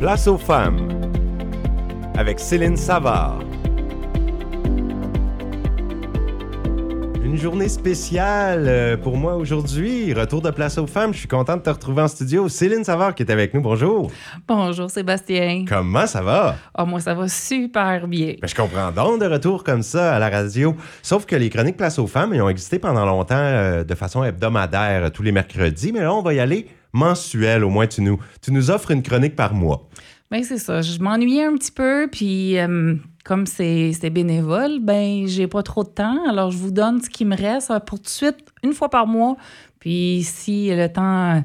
Place aux femmes avec Céline Savard. Une journée spéciale euh, pour moi aujourd'hui. Retour de Place aux femmes. Je suis content de te retrouver en studio. Céline Savard qui est avec nous. Bonjour. Bonjour Sébastien. Comment ça va? Oh, moi, ça va super bien. Ben, je comprends donc de retour comme ça à la radio. Sauf que les chroniques Place aux femmes, ils ont existé pendant longtemps euh, de façon hebdomadaire euh, tous les mercredis. Mais là, on va y aller mensuel. Au moins, tu nous, tu nous offres une chronique par mois. Ben, c'est ça. Je m'ennuyais un petit peu, puis euh, comme c'est c'est bénévole, ben, j'ai pas trop de temps. Alors, je vous donne ce qui me reste euh, pour tout de suite, une fois par mois. Puis, si le temps euh,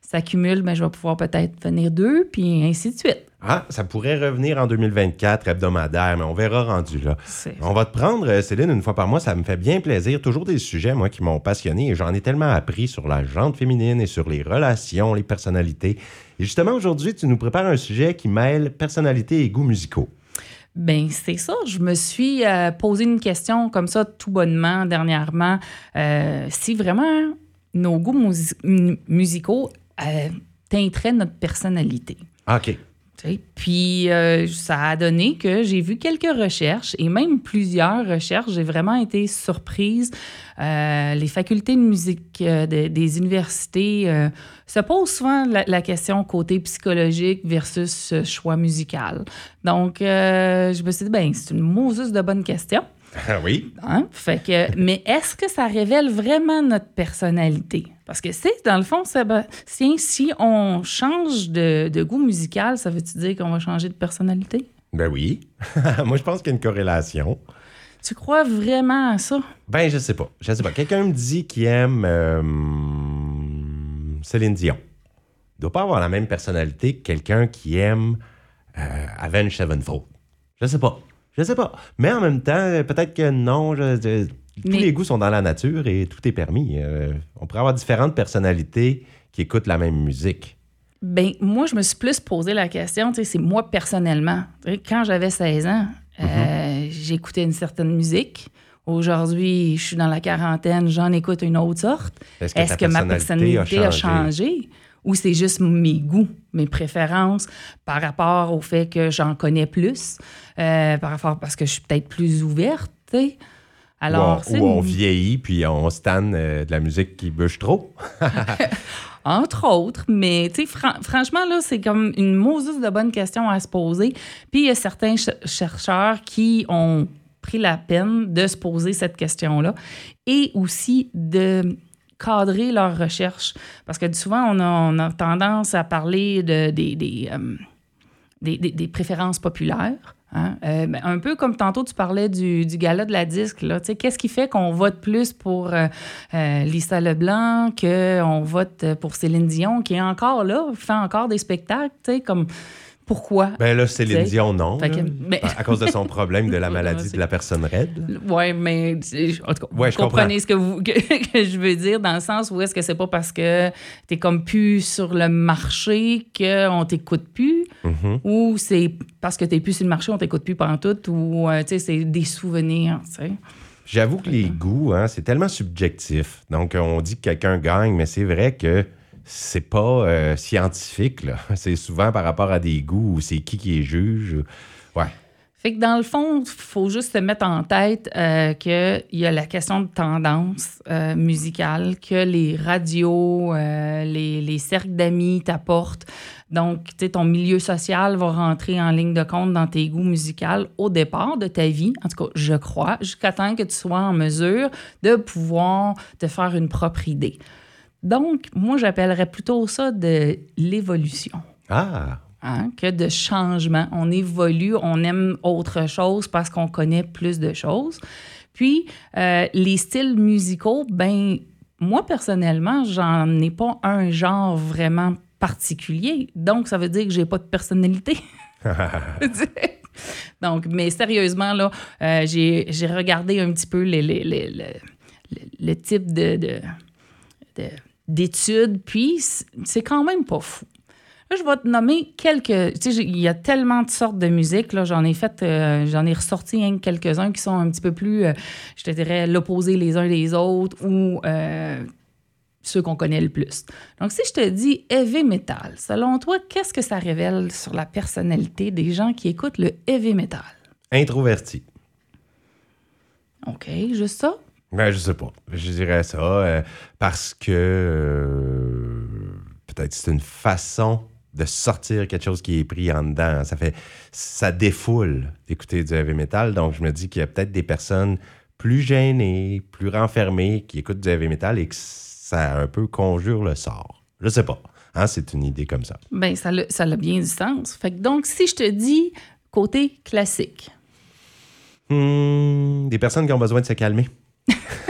s'accumule, ben, je vais pouvoir peut-être venir deux, puis ainsi de suite. Ah, ça pourrait revenir en 2024, hebdomadaire, mais on verra rendu là. On va te prendre, euh, Céline, une fois par mois. Ça me fait bien plaisir. Toujours des sujets, moi, qui m'ont passionné et j'en ai tellement appris sur la jante féminine et sur les relations, les personnalités. Et justement, aujourd'hui, tu nous prépares un sujet qui mêle personnalité et goûts musicaux. Ben c'est ça. Je me suis euh, posé une question comme ça tout bonnement dernièrement. Euh, si vraiment nos goûts musi- mu- musicaux euh, teinteraient notre personnalité. Ah, OK. Puis euh, ça a donné que j'ai vu quelques recherches et même plusieurs recherches. J'ai vraiment été surprise. Euh, les facultés de musique euh, de- des universités se posent souvent la, la question côté psychologique versus choix musical. Donc, je me suis dit, ben, c'est une Moses de bonne question. Ah oui. Hein? Fait que, mais est-ce que ça révèle vraiment notre personnalité? Parce que c'est, dans le fond, Sébastien, si on change de, de goût musical, ça veut-tu dire qu'on va changer de personnalité? Ben oui. moi, je pense qu'il y a une corrélation. Tu crois vraiment à ça? Ben, je sais pas. Je sais pas. Quelqu'un me dit qu'il aime euh, Céline Dion. Il doit pas avoir la même personnalité que quelqu'un qui aime euh, Avenged Sevenfold. Je sais pas. Je sais pas. Mais en même temps, peut-être que non. je- je- tous Mais- les goûts sont dans la nature et tout est permis. Euh, on pourrait avoir différentes personnalités qui écoutent la même musique. Ben, moi, je me suis plus posé la question, c'est moi personnellement. Quand j'avais 16 ans, euh, j'écoutais une certaine musique. Aujourd'hui, je suis dans la quarantaine, j'en écoute une autre sorte. Est-ce que ma personnalité a changé? Ou c'est juste mes goûts, mes préférences par rapport au fait que j'en connais plus, euh, par rapport parce que je suis peut-être plus ouverte? Alors, ou on, vieillit puis on stan euh, de la musique qui bûche trop. Entre autres, mais tu sais, fran- franchement, là, c'est comme une Moses de bonnes questions à se poser. Puis il y a certains ch- chercheurs qui ont pris la peine de se poser cette question-là et aussi de cadrer leurs recherches. Parce que souvent, on a, on a tendance à parler de, des, des, euh, des, des- préférences populaires. hein. Euh, ben, un peu comme tantôt tu parlais du, du gala de la disque. Qu'est-ce qui fait qu'on vote plus pour euh, euh, Lisa Leblanc, qu'on vote pour Céline Dion, qui est encore là, fait encore des spectacles? Comme, pourquoi? Ben là, Céline. Dion, non. Que- mais- À cause de son problème de la maladie de la personne raide. Oui, mais en tout cas, Ouais, vous je comprenez ce que, vous, que, que je veux dire dans le sens où est-ce que c'est pas parce que tu es comme plus sur le marché qu'on t'écoute plus Mhm. ou c'est parce que tu plus sur le marché, on t'écoute plus tout ou euh, tu sais, c'est des souvenirs, tu sais. J'avoue que les goûts, hein, c'est tellement subjectif. Donc, on dit que quelqu'un gagne, mais c'est vrai que c'est pas euh, scientifique. C'est souvent par rapport à des goûts ou c'est qui qui est juge. Ouais. Fait que dans le fond, il faut juste se mettre en tête euh, qu'il y a la question de tendance euh, musicale que les radios, euh, les, les cercles d'amis t'apportent. Donc, tu sais, ton milieu social va rentrer en ligne de compte dans tes goûts musicaux au départ de ta vie, en tout cas, je crois, jusqu'à temps que tu sois en mesure de pouvoir te faire une propre idée. Donc, moi, j'appellerais plutôt ça de l'évolution Ah, hein, que de changement. On évolue, on aime autre chose parce qu'on connaît plus de choses. Puis, euh, les styles musicaux, ben, moi, personnellement, j'en ai pas un genre vraiment particulier. Donc, ça veut dire que j'ai pas de personnalité. Donc, mais sérieusement, là, euh, j'ai regardé un petit peu les, les- les- les- le, le type de, de- de- d'études, puis c'est quand même pas fou. Là, je vais te nommer quelques. Tu sais, il y a tellement de sortes de musique. Là, j'en ai fait, euh, j'en ai ressorti quelques-uns qui sont un petit peu plus, euh, je te dirais, l'opposé les uns des autres ou euh, ceux qu'on connaît le plus. Donc, si je te dis heavy metal, selon toi, qu'est-ce que ça révèle sur la personnalité des gens qui écoutent le heavy metal? Introverti. OK, juste ça? Ben, je sais pas. Je dirais ça euh, parce que euh, peut-être c'est une façon de sortir quelque chose qui est pris en dedans. Ça fait ça défoule d'écouter du heavy metal. Donc je me dis qu'il y a peut-être des personnes plus gênées, plus renfermées qui écoutent du heavy metal et que ça un peu conjure le sort. Je sais pas. Hein, c'est une idée comme ça. Ben ça a, ça a bien du sens. Fait que donc si je te dis côté classique. Hmm, des personnes qui ont besoin de se calmer.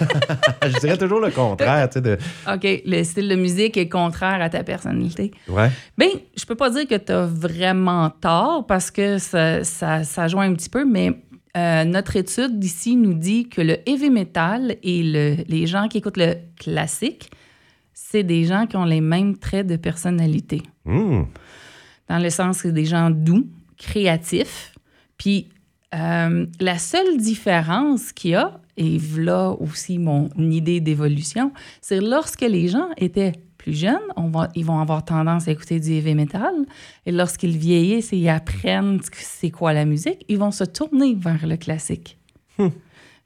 je dirais toujours le contraire, tu sais, de... OK, le style de musique est contraire à ta personnalité. Ouais. Bien, je peux pas dire que tu as vraiment tort parce que ça, ça, ça joint un petit peu, mais euh, notre étude d'ici nous dit que le heavy metal et le, les gens qui écoutent le classique, c'est des gens qui ont les mêmes traits de personnalité. Hmm. Dans le sens que c'est des gens doux, créatifs, puis euh, la seule différence qu'il y a, et voilà aussi mon idée d'évolution, c'est lorsque les gens étaient plus jeunes, on va, ils vont avoir tendance à écouter du heavy metal. Et lorsqu'ils vieillissent et ils apprennent c'est quoi la musique, ils vont se tourner vers le classique.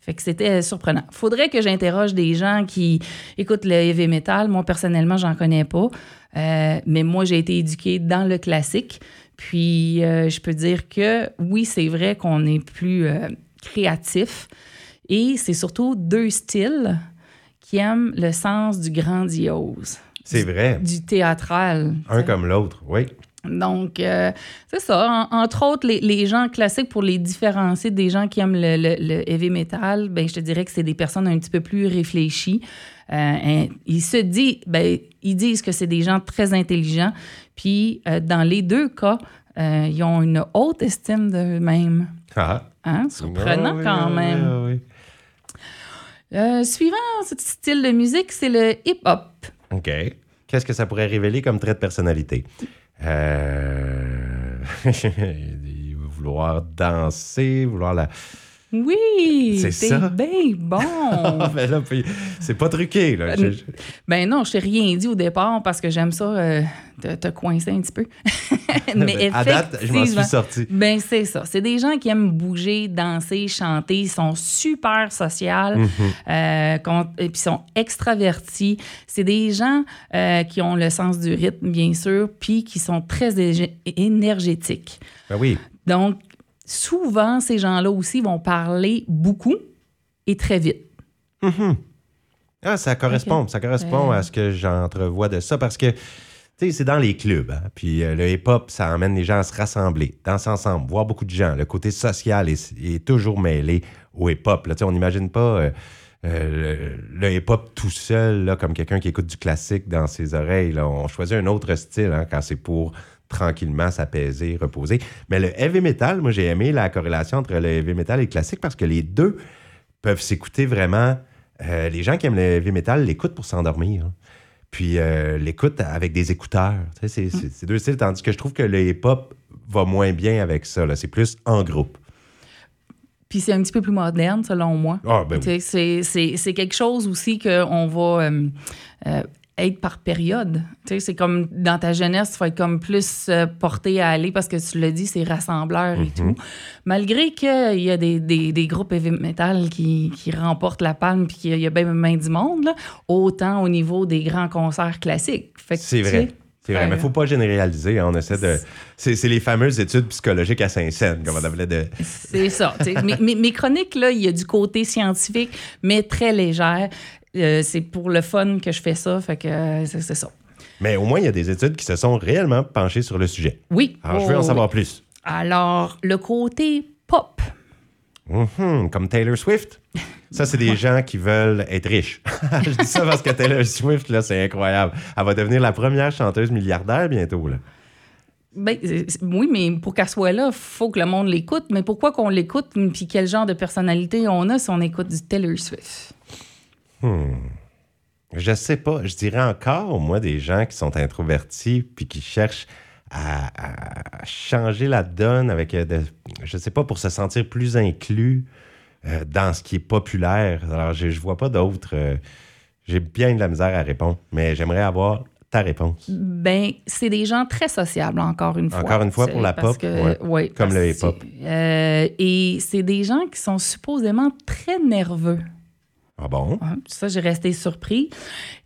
Fait que c'était surprenant. Faudrait que j'interroge des gens qui écoutent le heavy metal. Moi, personnellement, j'en connais pas. Euh, mais moi, j'ai été éduquée dans le classique. Puis, euh, je peux dire que oui, c'est vrai qu'on est plus euh, créatif. Et c'est surtout deux styles qui aiment le sens du grandiose. C'est vrai. Du théâtral. Un comme l'autre, oui. Donc, euh, c'est ça. En- entre autres, les, les gens classiques, pour les différencier des gens qui aiment le, le- le heavy metal, ben, je te dirais que c'est des personnes un petit peu plus réfléchies. Euh, hein, ils se disent, ben, ils disent que c'est des gens très intelligents. Puis, euh, dans les deux cas, ils ont une haute estime d'eux-mêmes. Ah. Hein? Surprenant Ah oui, quand oui, même. ah oui. Euh, suivant ce style de musique, c'est le hip-hop. OK. Qu'est-ce que ça pourrait révéler comme trait de personnalité? Euh... vouloir danser, vouloir la... Oui, C'est ça? bien bon. Ben là, puis c'est pas truqué, là. Je- Ben non, je t'ai rien dit au départ parce que j'aime ça euh, te, te coincer un petit peu. Mais à date, je m'en suis sorti. Ben c'est ça. C'est des gens qui aiment bouger, danser, chanter. Ils sont super sociaux. Mhm. euh, et puis ils sont extravertis. C'est des gens euh, qui ont le sens du rythme, bien sûr, puis qui sont très énergétiques. Ben oui. Donc, souvent, ces gens-là aussi vont parler beaucoup et très vite. Ah, ça correspond. Ça correspond Euh. à ce que j'entrevois de ça parce que, tu sais, c'est dans les clubs. hein. Puis euh, le hip-hop, ça amène les gens à se rassembler, danser ensemble, voir beaucoup de gens. Le côté social est, est toujours mêlé au hip-hop. on n'imagine pas euh, euh, le, le hip-hop tout seul, là, comme quelqu'un qui écoute du classique dans ses oreilles. là. On choisit un autre style hein, quand c'est pour tranquillement s'apaiser, reposer. Mais le heavy metal, moi, j'ai aimé la corrélation entre le heavy metal et le classique parce que les deux peuvent s'écouter vraiment. Euh, les gens qui aiment le heavy metal l'écoutent pour s'endormir. hein. Puis euh, l'écoutent avec des écouteurs. C'est, deux styles. Tandis que je trouve que le hip-hop va moins bien avec ça. là. C'est plus en groupe. Puis c'est un petit peu plus moderne, selon moi. Ah, ben c'est quelque chose aussi qu'on va euh, euh, être par période. Tu sais, C'est comme dans ta jeunesse, tu vas être comme plus euh, porté à aller parce que tu l'as dit, c'est rassembleur et tout. Malgré qu'il y a des, des, des groupes heavy metal qui, qui remportent la palme puis qu'il y a bien même du monde, là, autant au niveau des grands concerts classiques. C'est vrai. C'est vrai, mais euh, il faut pas généraliser. hein. On essaie de. C'est, les fameuses études psychologiques à Saint-Saëns, comme on appelait de. C'est ça. mes- mes chroniques, là, il y a du côté scientifique, mais très légère. Euh, c'est pour le fun que je fais ça, fait que euh, c'est c'est ça. Mais au moins, il y a des études qui se sont réellement penchées sur le sujet. Oui. Alors, je veux en Oh, savoir oui. plus. Alors, le côté pop. Mhm, comme Taylor Swift. Ça, c'est des gens qui veulent être riches. je dis ça parce que Taylor Swift, là, c'est incroyable. Elle va devenir la première chanteuse milliardaire bientôt. Là. Ben, c'est- oui, mais pour qu'elle soit là, il faut que le monde l'écoute. Mais pourquoi qu'on l'écoute, puis quel genre de personnalité on a si on écoute du Taylor Swift? Je sais pas. Je dirais encore, moi, des gens qui sont introvertis puis qui cherchent à, à changer la donne avec, euh, de- je sais pas, pour se sentir plus inclus euh, dans ce qui est populaire. Alors, je, je vois pas d'autres. euh, J'ai bien de la misère à répondre, mais j'aimerais avoir ta réponse. Ben, c'est des gens très sociables, encore une fois. Encore une fois, pour la pop, que- ouais. ouais, Comme le hip-hop. euh, et c'est des gens qui sont supposément très nerveux. Ah bon? Ça, j'ai resté surpris.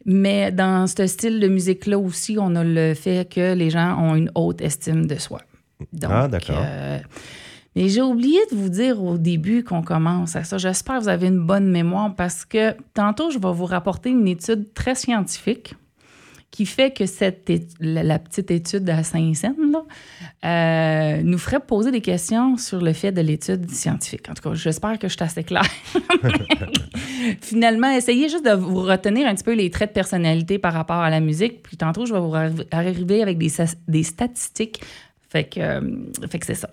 Mais dans ce style de musique-là aussi, on a le fait que les gens ont une haute estime de soi. Donc, Ah, d'accord. euh, mais j'ai oublié de vous dire au début qu'on commence à ça. J'espère que vous avez une bonne mémoire parce que tantôt, je vais vous rapporter une étude très scientifique qui fait que cette la, la petite étude à Saint-Saëns euh, nous ferait poser des questions sur le fait de l'étude scientifique. En tout cas, j'espère que je suis assez claire. Finalement, essayez juste de vous retenir un petit peu les traits de personnalité par rapport à la musique. Puis tantôt, je vais vous arri- arriver avec des, des statistiques. Fait que, euh, fait que c'est ça.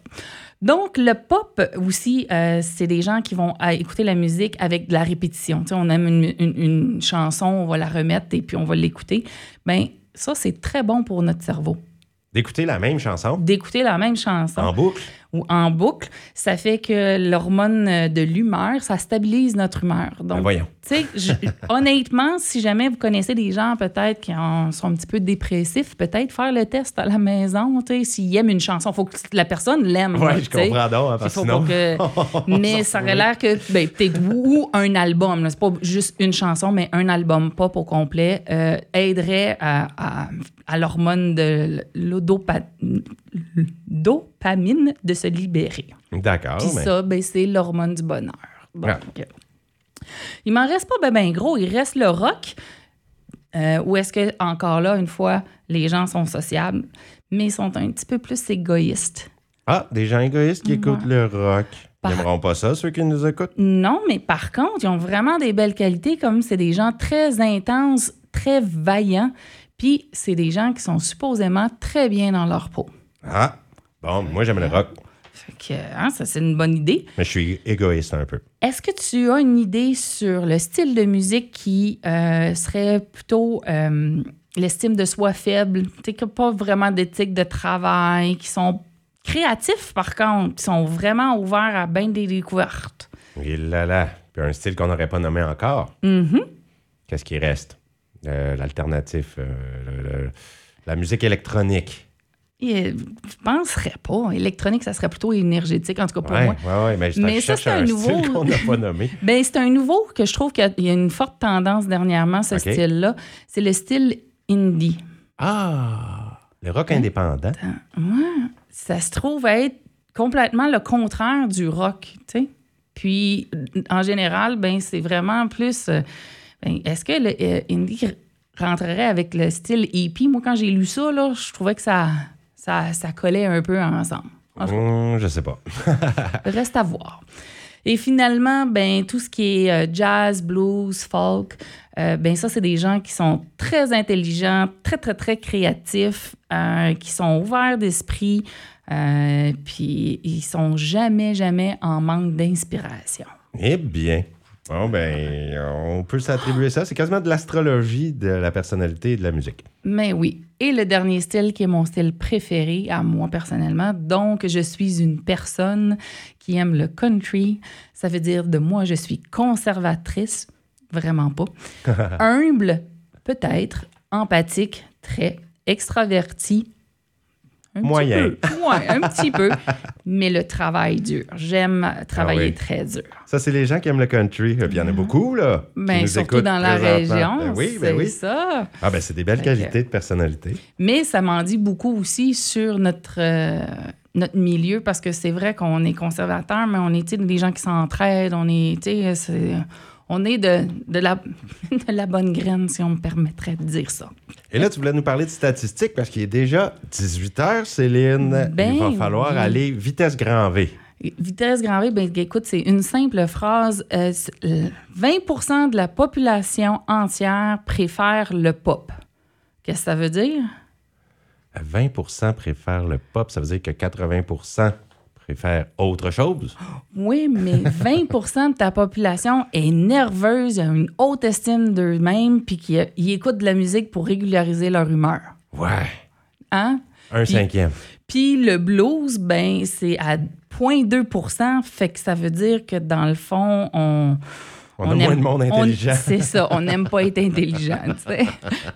Donc, le pop aussi, euh, c'est des gens qui vont écouter la musique avec de la répétition. Tu sais, on aime une, une- une chanson, on va la remettre et puis on va l'écouter. Bien, ça, c'est très bon pour notre cerveau. D'écouter la même chanson? D'écouter la même chanson en boucle? Ou en boucle, ça fait que l'hormone de l'humeur, ça stabilise notre humeur. Ben Donc, voyons. tu sais, je- honnêtement, si jamais vous connaissez des gens peut-être qui en sont un petit peu dépressifs, peut-être faire le test à la maison, tu sais, s'ils aiment une chanson, il faut que la personne l'aime. Oui, je comprends donc, hein, parce faut sinon... que- Mais ça aurait l'air que, ben, peut-être, ou un album, c'est pas juste une chanson, mais un album pop au complet, euh, aiderait à, à- à l'hormone de l'odopa- dopamine de se libérer. D'accord, Puis mais... ça, ben, c'est l'hormone du bonheur. Donc, Ah. il m'en reste pas ben, ben gros. Il reste le rock. Euh, ou est-ce que, encore là, une fois, les gens sont sociables, mais sont un petit peu plus égoïstes? Ah, des gens égoïstes qui écoutent le rock. Ils n'aimeront pas ça, ceux qui nous écoutent? Non, mais par contre, ils ont vraiment des belles qualités, comme c'est des gens très intenses, très vaillants, puis c'est des gens qui sont supposément très bien dans leur peau. Ah, bon, moi j'aime le rock, Fait que, hein, ça, c'est une bonne idée. mais je suis égoïste un peu. Est-ce que tu as une idée sur le style de musique qui euh, serait plutôt euh, l'estime de soi faible, qui n'a pas vraiment d'éthique de travail, qui sont créatifs par contre, qui sont vraiment ouverts à bien des découvertes? Et là là, puis un style qu'on n'aurait pas nommé encore. Mhm. Qu'est-ce qui reste? Euh, L'alternatif, euh, le- le- la musique électronique. Euh, je penserais pas. Électronique, ça serait plutôt énergétique, en tout cas pour Ouais, moi. ouais, ouais, mais Mais ça, c'est un un nouveau- style qu'on n'a pas nommé. Ben, c'est un nouveau que je trouve qu'il y a- une forte tendance dernièrement, ce style-là. C'est le style indie. Ah, le rock indépendant. Ouais, ça se trouve être complètement le contraire du rock, tu sais. Puis, en général, ben c'est vraiment plus... euh, ben, Est-ce que le euh, indie rentrerait avec le style hippie? Moi, quand j'ai lu ça, là, je trouvais que ça, ça, ça collait un peu ensemble. En Hum, je sais pas. Reste à voir. Et finalement, ben, tout ce qui est euh, jazz, blues, folk, euh, ben, ça, c'est des gens qui sont très intelligents, très, très, très créatifs, euh, qui sont ouverts d'esprit, euh, puis ils sont jamais, jamais en manque d'inspiration. Eh bien. Bon, ben, on peut s'attribuer ça. C'est quasiment de l'astrologie de la personnalité et de la musique. Mais oui. Et le dernier style qui est mon style préféré à moi personnellement. Donc, je suis une personne qui aime le country. Ça veut dire de moi, je suis conservatrice. Vraiment pas. Humble, peut-être. Empathique, très. Extraverti. Un petit Moyen. peu. Ouais, un petit peu. Mais le travail dur. J'aime travailler Ah oui. très dur. Ça, c'est les gens qui aiment le country. Il y en a beaucoup, là. qui Ben, nous surtout dans la région. Ben oui, ben c'est oui. ça. Ah, ben, c'est des belles Fait que- qualités de personnalité. Mais ça m'en dit beaucoup aussi sur notre, euh, notre milieu parce que c'est vrai qu'on est conservateur, mais on est des gens qui s'entraident, on est, tu sais, c'est- on est de, de, la, de la bonne graine, si on me permettrait de dire ça. Et là, tu voulais nous parler de statistiques parce qu'il est déjà 18 heures, Céline. Ben il va falloir oui. aller vitesse grand V. Vitesse grand V, ben, écoute, c'est une simple phrase. Euh, c'est- euh, 20% de la population entière préfère le pop. Qu'est-ce que ça veut dire? 20% préfèrent le pop. Ça veut dire que 80 préfèrent autre chose. Oui, mais 20% de ta population est nerveuse, a une haute estime d'eux-mêmes, puis qui euh, ils écoutent de la musique pour régulariser leur humeur. Ouais. Hein? Un cinquième. Puis le blues, ben c'est à 0,2% fait que ça veut dire que dans le fond, on, On, a moins de monde intelligent. C'est ça, on n'aime pas être intelligent.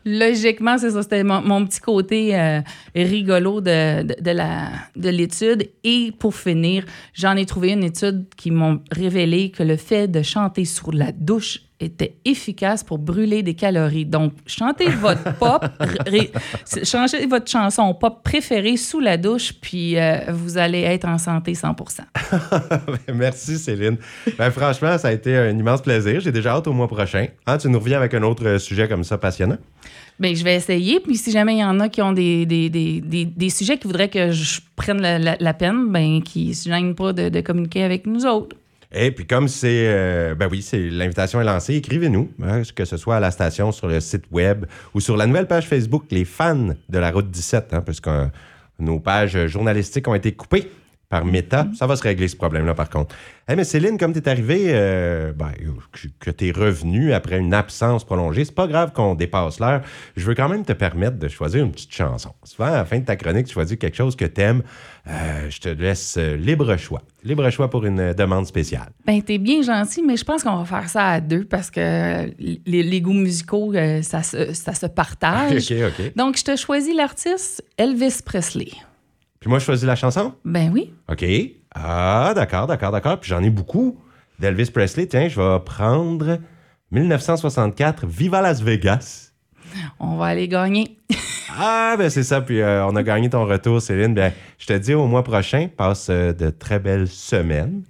Logiquement, c'est ça. C'était mon, petit côté euh, rigolo de, de, la, de l'étude. Et pour finir, j'en ai trouvé une étude qui m'a révélé que le fait de chanter sous la douche était efficace pour brûler des calories. Donc, chantez votre pop, changez votre chanson pop préférée sous la douche, puis euh, vous allez être en santé 100% Merci, Céline. Ben, franchement, ça a été un immense plaisir. J'ai déjà hâte au mois prochain. Hein, tu nous reviens avec un autre sujet comme ça passionnant? Bien, je vais essayer. Puis si jamais il y en a qui ont des, des, des, des, sujets qui voudraient que je prenne la, peine, ben qui ne se gênent pas de, de communiquer avec nous autres. Et puis comme c'est, euh, ben oui, c'est l'invitation est lancée, écrivez-nous, hein, que ce soit à la station, sur le site web ou sur la nouvelle page Facebook, les fans de la route 17, hein, parce que nos pages journalistiques ont été coupées par Meta. Mm-hmm. Ça va se régler ce problème-là, par contre. Hey, mais Céline, comme tu es arrivée, euh, ben, que tu es revenue après une absence prolongée, c'est pas grave qu'on dépasse l'heure. Je veux quand même te permettre de choisir une petite chanson. Souvent, à la fin de ta chronique, tu choisis quelque chose que tu aimes. Euh, je te laisse euh, libre choix. Libre choix pour une demande spéciale. Ben, t'es bien gentil, mais je pense qu'on va faire ça à deux parce que les, goûts musicaux, ça, se, ça se partage. OK, OK. Donc, je te choisis l'artiste Elvis Presley. Puis moi, je choisis la chanson? Ben oui. OK. Ah, d'accord, d'accord, d'accord. Puis j'en ai beaucoup d'Elvis Presley. Tiens, je vais prendre 1964, Viva Las Vegas. On va aller gagner. ah, ben c'est ça. Puis euh, on a gagné ton retour, Céline. Ben, je te dis au mois prochain, passe euh, de très belles semaines.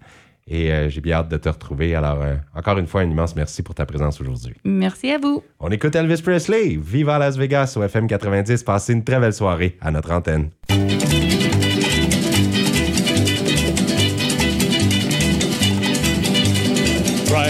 Et euh, j'ai bien hâte de te retrouver. Alors, encore une fois, un immense merci pour ta présence aujourd'hui. Merci à vous. On écoute Elvis Presley. Viva Las Vegas au FM 90. Passez une très belle soirée à notre antenne.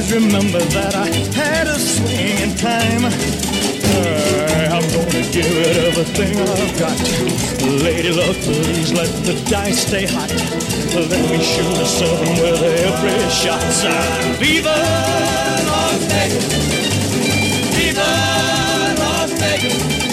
always remember that I had a swing in time. Uh, I'm gonna give it everything I've got. Lady luck, please let the dice stay hot. Let me shoot a seven with every shot. Viva Las Vegas! Viva Las Vegas!